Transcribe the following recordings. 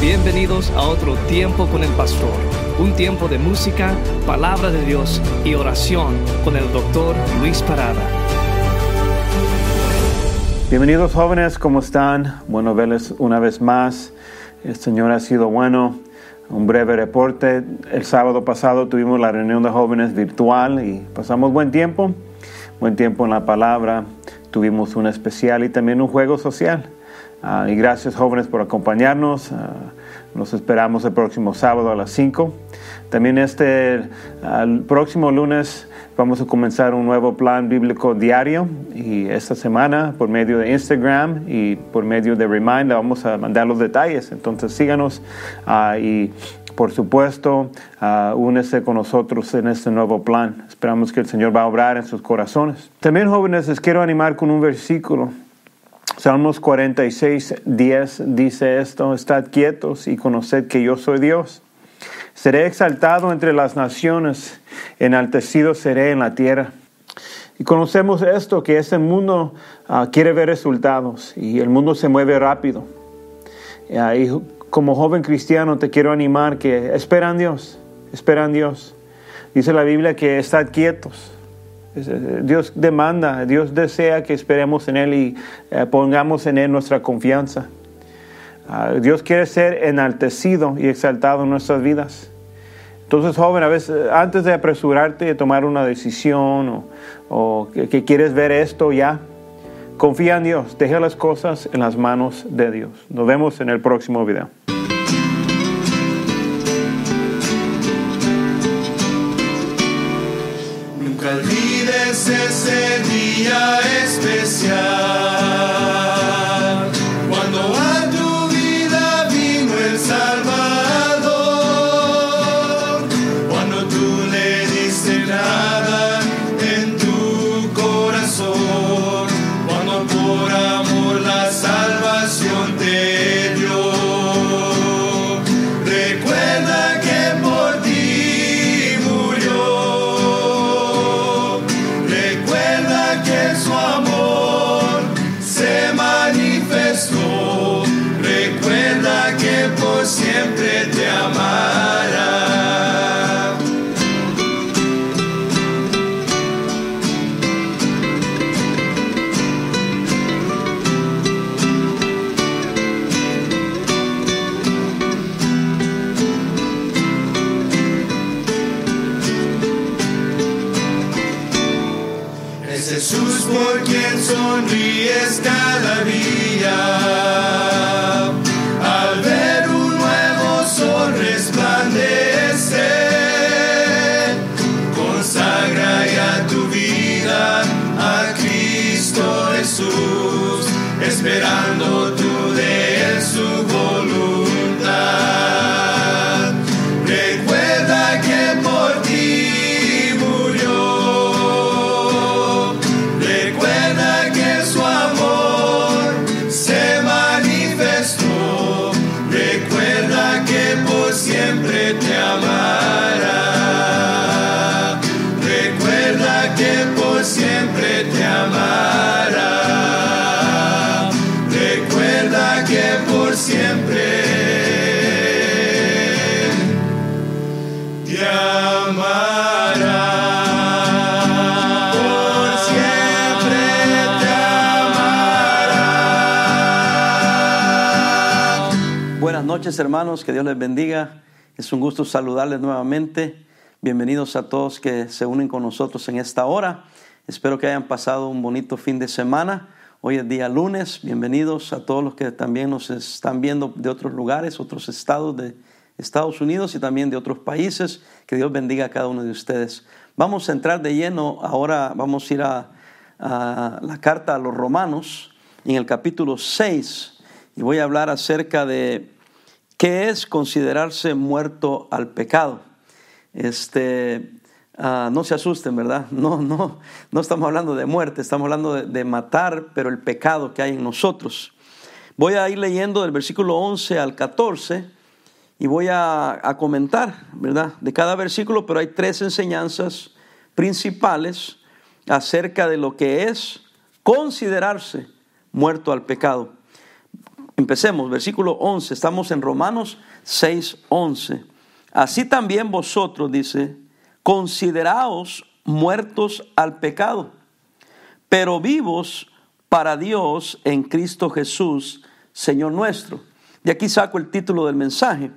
Bienvenidos a otro tiempo con el pastor, un tiempo de música, palabra de Dios y oración con el doctor Luis Parada. Bienvenidos jóvenes, ¿cómo están? Bueno verles una vez más. El Señor ha sido bueno. Un breve reporte. El sábado pasado tuvimos la reunión de jóvenes virtual y pasamos buen tiempo. Buen tiempo en la palabra. Tuvimos un especial y también un juego social. Ah, y gracias jóvenes por acompañarnos. Ah, nos esperamos el próximo sábado a las 5. También este próximo lunes vamos a comenzar un nuevo plan bíblico diario y esta semana por medio de Instagram y por medio de Remind vamos a mandar los detalles. Entonces síganos ah, y por supuesto únese con nosotros en este nuevo plan. Esperamos que el Señor va a obrar en sus corazones. También jóvenes les quiero animar con un versículo. Salmos 46, 10 dice esto, estad quietos y conoced que yo soy Dios. Seré exaltado entre las naciones, enaltecido seré en la tierra. Y conocemos esto, que este mundo ah, quiere ver resultados y el mundo se mueve rápido. y como joven cristiano te quiero animar que esperan Dios, esperan Dios. Dice la Biblia que estad quietos Dios demanda, Dios desea que esperemos en Él y eh, pongamos en Él nuestra confianza. Ah, Dios quiere ser enaltecido y exaltado en nuestras vidas. Entonces, joven, a veces antes de apresurarte de tomar una decisión o, que, quieres ver esto ya, confía en Dios, deja las cosas en las manos de Dios. Nos vemos en el próximo video. Ese día especial. is down. Noches, hermanos. Que Dios les bendiga. Es un gusto saludarles nuevamente. Bienvenidos a todos que se unen con nosotros en esta hora. Espero que hayan pasado un bonito fin de semana. Hoy es día lunes. Bienvenidos a todos los que también nos están viendo de otros lugares, otros estados de Estados Unidos y también de otros países. Que Dios bendiga a cada uno de ustedes. Vamos a entrar de lleno. Ahora vamos a ir a, a la carta a los romanos en el capítulo 6 y voy a hablar acerca de ¿Qué es considerarse muerto al pecado? Este, ah, no se asusten, ¿verdad? No, no, no estamos hablando de muerte, estamos hablando de, matar, pero el pecado que hay en nosotros. Voy a ir leyendo del versículo 11 al 14 y voy a, a comentar, ¿verdad? De cada versículo, pero hay tres enseñanzas principales acerca de lo que es considerarse muerto al pecado. Empecemos, versículo 11, estamos en Romanos 6, 11. Así también vosotros, dice, consideraos muertos al pecado, pero vivos para Dios en Cristo Jesús, Señor nuestro. Y aquí saco el título del mensaje,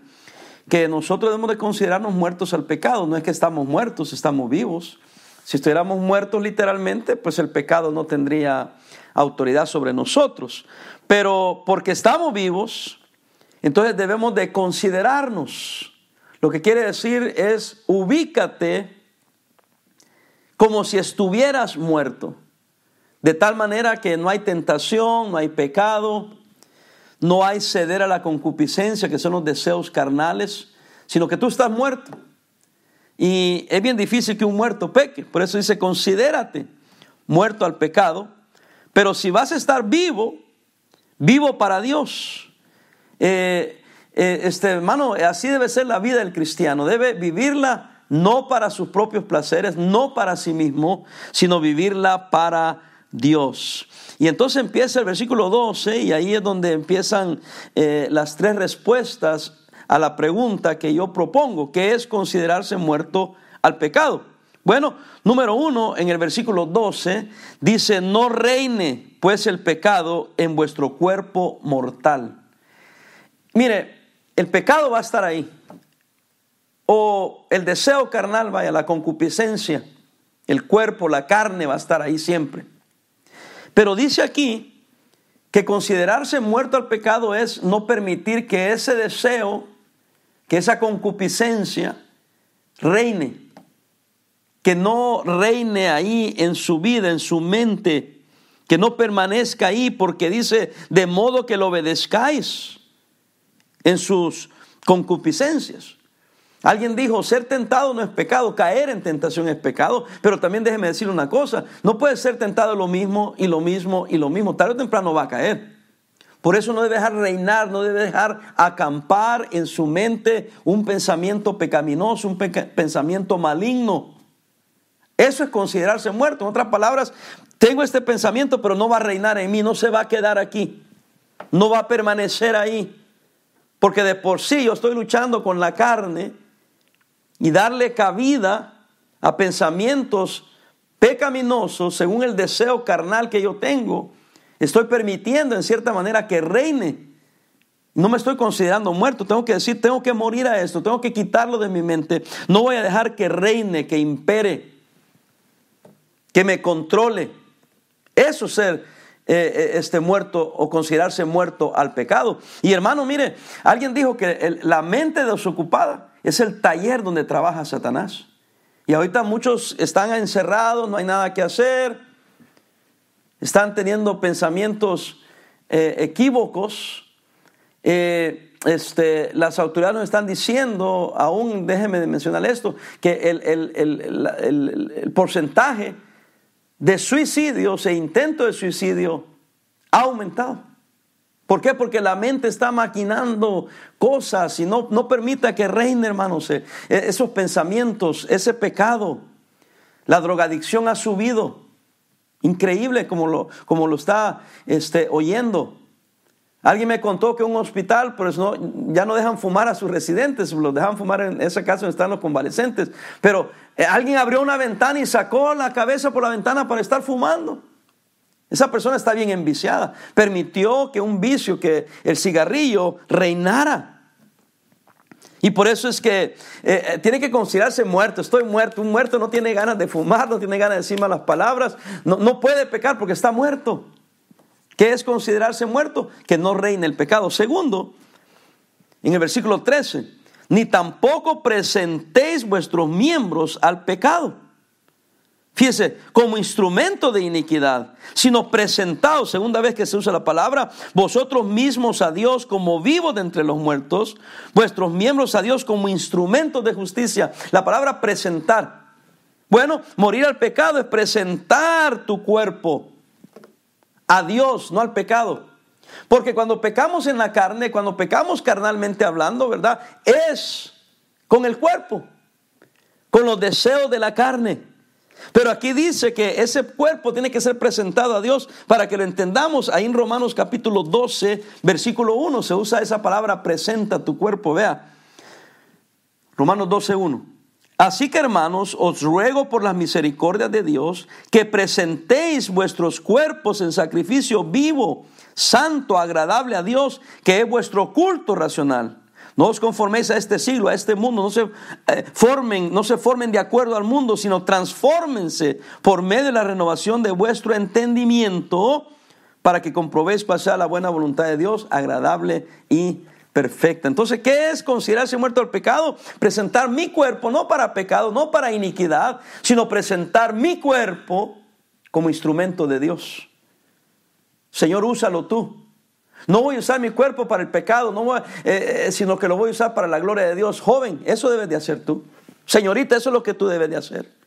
que nosotros debemos de considerarnos muertos al pecado. No es que estamos muertos, estamos vivos. Si estuviéramos muertos literalmente, pues el pecado no tendría autoridad sobre nosotros. Pero porque estamos vivos, entonces debemos de considerarnos. Lo que quiere decir es ubícate como si estuvieras muerto. De tal manera que no hay tentación, no hay pecado, no hay ceder a la concupiscencia, que son los deseos carnales, sino que tú estás muerto. Y es bien difícil que un muerto peque. Por eso dice, considérate muerto al pecado. Pero si vas a estar vivo, vivo para Dios. Eh, eh, este hermano, así debe ser la vida del cristiano. Debe vivirla no para sus propios placeres, no para sí mismo, sino vivirla para Dios. Y entonces empieza el versículo 12 y ahí es donde empiezan eh, las tres respuestas a la pregunta que yo propongo, que es considerarse muerto al pecado. Bueno, número uno, en el versículo 12 dice, no reine pues el pecado en vuestro cuerpo mortal. Mire, el pecado va a estar ahí. O el deseo carnal, vaya, la concupiscencia, el cuerpo, la carne va a estar ahí siempre. Pero dice aquí que considerarse muerto al pecado es no permitir que ese deseo, que esa concupiscencia reine, que no reine ahí en su vida, en su mente, que no permanezca ahí, porque dice, de modo que lo obedezcáis en sus concupiscencias. Alguien dijo, ser tentado no es pecado, caer en tentación es pecado, pero también déjeme decir una cosa, no puede ser tentado lo mismo y lo mismo y lo mismo, tarde o temprano va a caer. Por eso no debe dejar reinar, no debe dejar acampar en su mente un pensamiento pecaminoso, un pensamiento maligno. Eso es considerarse muerto. En otras palabras, tengo este pensamiento, pero no va a reinar en mí, no se va a quedar aquí, no va a permanecer ahí. Porque de por sí yo estoy luchando con la carne y darle cabida a pensamientos pecaminosos según el deseo carnal que yo tengo, estoy permitiendo en cierta manera que reine. No me estoy considerando muerto, tengo que decir, tengo que morir a esto, tengo que quitarlo de mi mente. No voy a dejar que reine, que impere, que me controle. Eso es ser eh, eh, este muerto o considerarse muerto al pecado. Y hermano, mire, alguien dijo que la mente desocupada es el taller donde trabaja Satanás. Y ahorita muchos están encerrados, no hay nada que hacer, están teniendo pensamientos eh, equívocos. Este, las autoridades nos están diciendo, aún déjeme mencionar esto, que el, el porcentaje de suicidios e intento de suicidio ha aumentado. ¿Por qué? Porque la mente está maquinando cosas y no, no permita que reine, hermanos, eh, esos pensamientos, ese pecado. La drogadicción ha subido. Increíble como lo, como lo está este, oyendo. Alguien me contó que un hospital, pues no, ya no dejan fumar a sus residentes, los dejan fumar en ese caso están los convalescentes. Pero eh, alguien abrió una ventana y sacó la cabeza por la ventana para estar fumando. Esa persona está bien enviciada. Permitió que un vicio, que el cigarrillo reinara. Y por eso es que eh, eh, tiene que considerarse muerto. Estoy muerto. Un muerto no tiene ganas de fumar, no tiene ganas de decir malas palabras. No, no puede pecar porque está muerto. ¿Qué es considerarse muerto? Que no reine el pecado. Segundo, en el versículo 13, ni tampoco presentéis vuestros miembros al pecado Fíjese, como instrumento de iniquidad, sino presentados, segunda vez que se usa la palabra, vosotros mismos a Dios como vivos de entre los muertos, vuestros miembros a Dios como instrumentos de justicia. La palabra presentar. Bueno, morir al pecado es presentar tu cuerpo a Dios, no al pecado. Porque cuando pecamos en la carne, cuando pecamos carnalmente hablando, ¿verdad? Es con el cuerpo, con los deseos de la carne. Pero aquí dice que ese cuerpo tiene que ser presentado a Dios para que lo entendamos. Ahí en Romanos capítulo 12, versículo 1, se usa esa palabra presenta tu cuerpo. Vea, Romanos 12, 1. Así que hermanos, os ruego por las misericordias de Dios que presentéis vuestros cuerpos en sacrificio vivo, santo, agradable a Dios, que es vuestro culto racional. No os conforméis a este siglo, a este mundo, no se eh, formen, no se formen de acuerdo al mundo, sino transfórmense por medio de la renovación de vuestro entendimiento para que comprobéis pasar la buena voluntad de Dios, agradable y perfecta. Entonces, ¿qué es considerarse muerto al pecado? Presentar mi cuerpo no para pecado, no para iniquidad, sino presentar mi cuerpo como instrumento de Dios. Señor, úsalo tú. No voy a usar mi cuerpo para el pecado, no eh, eh, sino que lo voy a usar para la gloria de Dios. Joven, eso debes de hacer tú. Señorita, eso es lo que tú debes de hacer.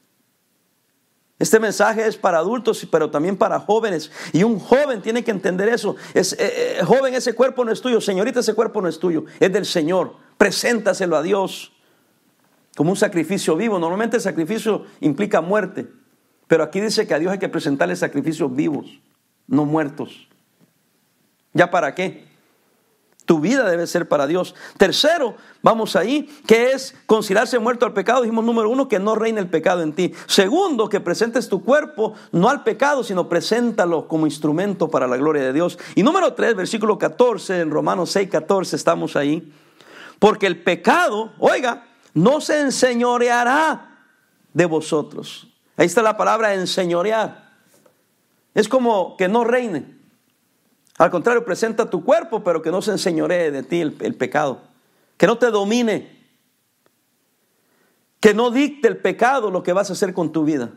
Este mensaje es para adultos, pero también para jóvenes. Y un joven tiene que entender eso. Es, eh, joven, ese cuerpo no es tuyo. Señorita, ese cuerpo no es tuyo. Es del Señor. Preséntaselo a Dios como un sacrificio vivo. Normalmente el sacrificio implica muerte. Pero aquí dice que a Dios hay que presentarle sacrificios vivos, no muertos. ¿Ya para qué? Tu vida debe ser para Dios. Tercero, vamos ahí, que es considerarse muerto al pecado. Dijimos número uno, que no reine el pecado en ti. Segundo, que presentes tu cuerpo no al pecado, sino preséntalo como instrumento para la gloria de Dios. Y número tres, versículo 14, en Romanos 6, 14, estamos ahí. Porque el pecado, oiga, no se enseñoreará de vosotros. Ahí está la palabra enseñorear. Es como que no reine. Al contrario, presenta tu cuerpo, pero que no se enseñoree de ti el, el pecado. Que no te domine. Que no dicte el pecado lo que vas a hacer con tu vida.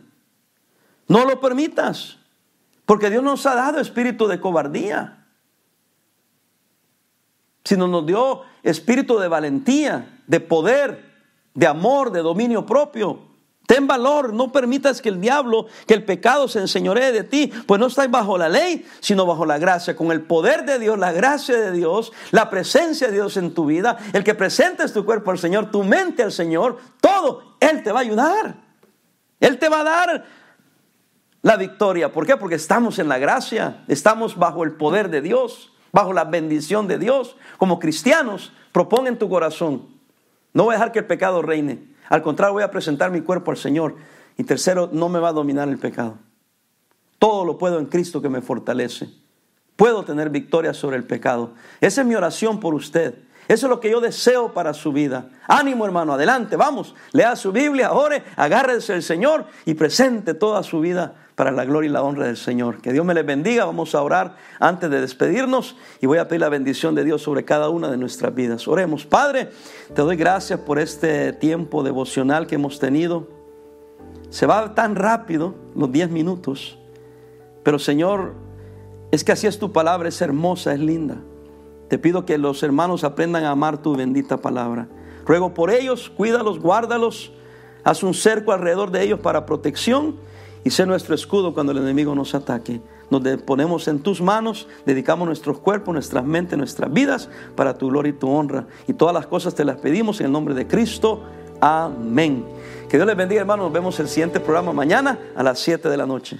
No lo permitas. Porque Dios nos ha dado espíritu de cobardía. Sino nos dio espíritu de valentía, de poder, de amor, de dominio propio. Ten valor, no permitas que el diablo, que el pecado se enseñoree de ti, pues no estás bajo la ley, sino bajo la gracia, con el poder de Dios, la gracia de Dios, la presencia de Dios en tu vida, el que presentes tu cuerpo al Señor, tu mente al Señor, todo, Él te va a ayudar. Él te va a dar la victoria. ¿Por qué? Porque estamos en la gracia, estamos bajo el poder de Dios, bajo la bendición de Dios. Como cristianos, propon en tu corazón, no voy a dejar que el pecado reine. Al contrario, voy a presentar mi cuerpo al Señor. Y tercero, no me va a dominar el pecado. Todo lo puedo en Cristo que me fortalece. Puedo tener victoria sobre el pecado. Esa es mi oración por usted. Eso es lo que yo deseo para su vida. Ánimo hermano, adelante, vamos. Lea su Biblia, ore, agárrese el Señor y presente toda su vida para la gloria y la honra del Señor. Que Dios me les bendiga. Vamos a orar antes de despedirnos y voy a pedir la bendición de Dios sobre cada una de nuestras vidas. Oremos. Padre, te doy gracias por este tiempo devocional que hemos tenido. Se va tan rápido los 10 minutos, pero Señor, es que así es tu palabra, es hermosa, es linda. Te pido que los hermanos aprendan a amar tu bendita palabra. Ruego por ellos, cuídalos, guárdalos, haz un cerco alrededor de ellos para protección y sé nuestro escudo cuando el enemigo nos ataque. Nos ponemos en tus manos, dedicamos nuestros cuerpos, nuestras mentes, nuestras vidas para tu gloria y tu honra. Y todas las cosas te las pedimos en el nombre de Cristo. Amén. Que Dios les bendiga, hermanos. Nos vemos el siguiente programa mañana a las 7 de la noche.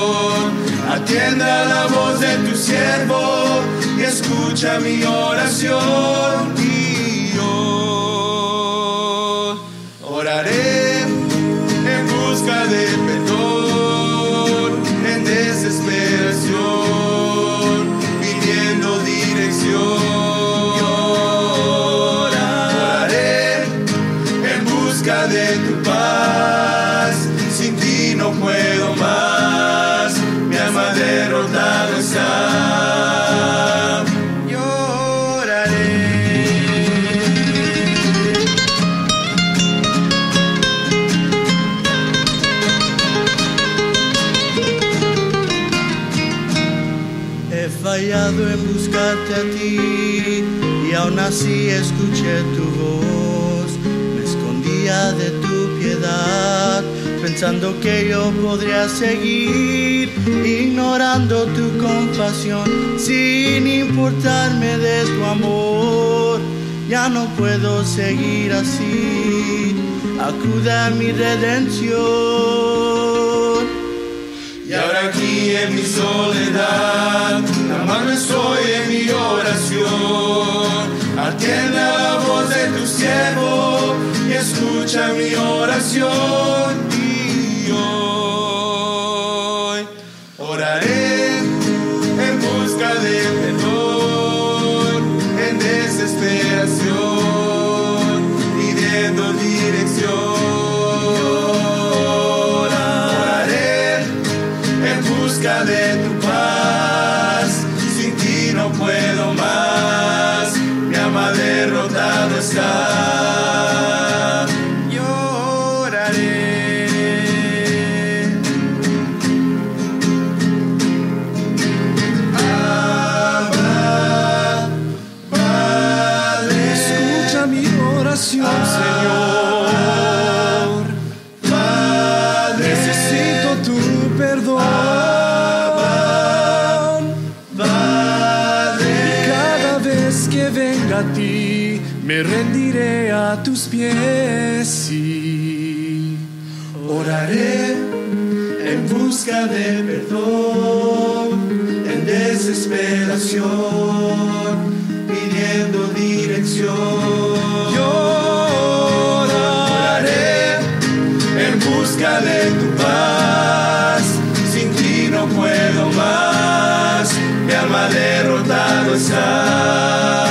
Atienda la voz de tu siervo y escucha mi oración. En buscarte a ti y aún así escuché tu voz. Me escondía de tu piedad, pensando que yo podría seguir, ignorando tu compasión, sin importarme de tu amor. Ya no puedo seguir así, acude a mi redención. Y ahora aquí en mi soledad, la mano estoy en mi oración. Atiende la voz de tu siervo y escucha mi oración. Y hoy oraré en busca de busca. Que venga a ti, me rendiré a tus pies. y Oraré en busca de perdón, en desesperación, pidiendo dirección. Lloraré en busca de tu paz, sin ti no puedo más, mi alma derrotado está.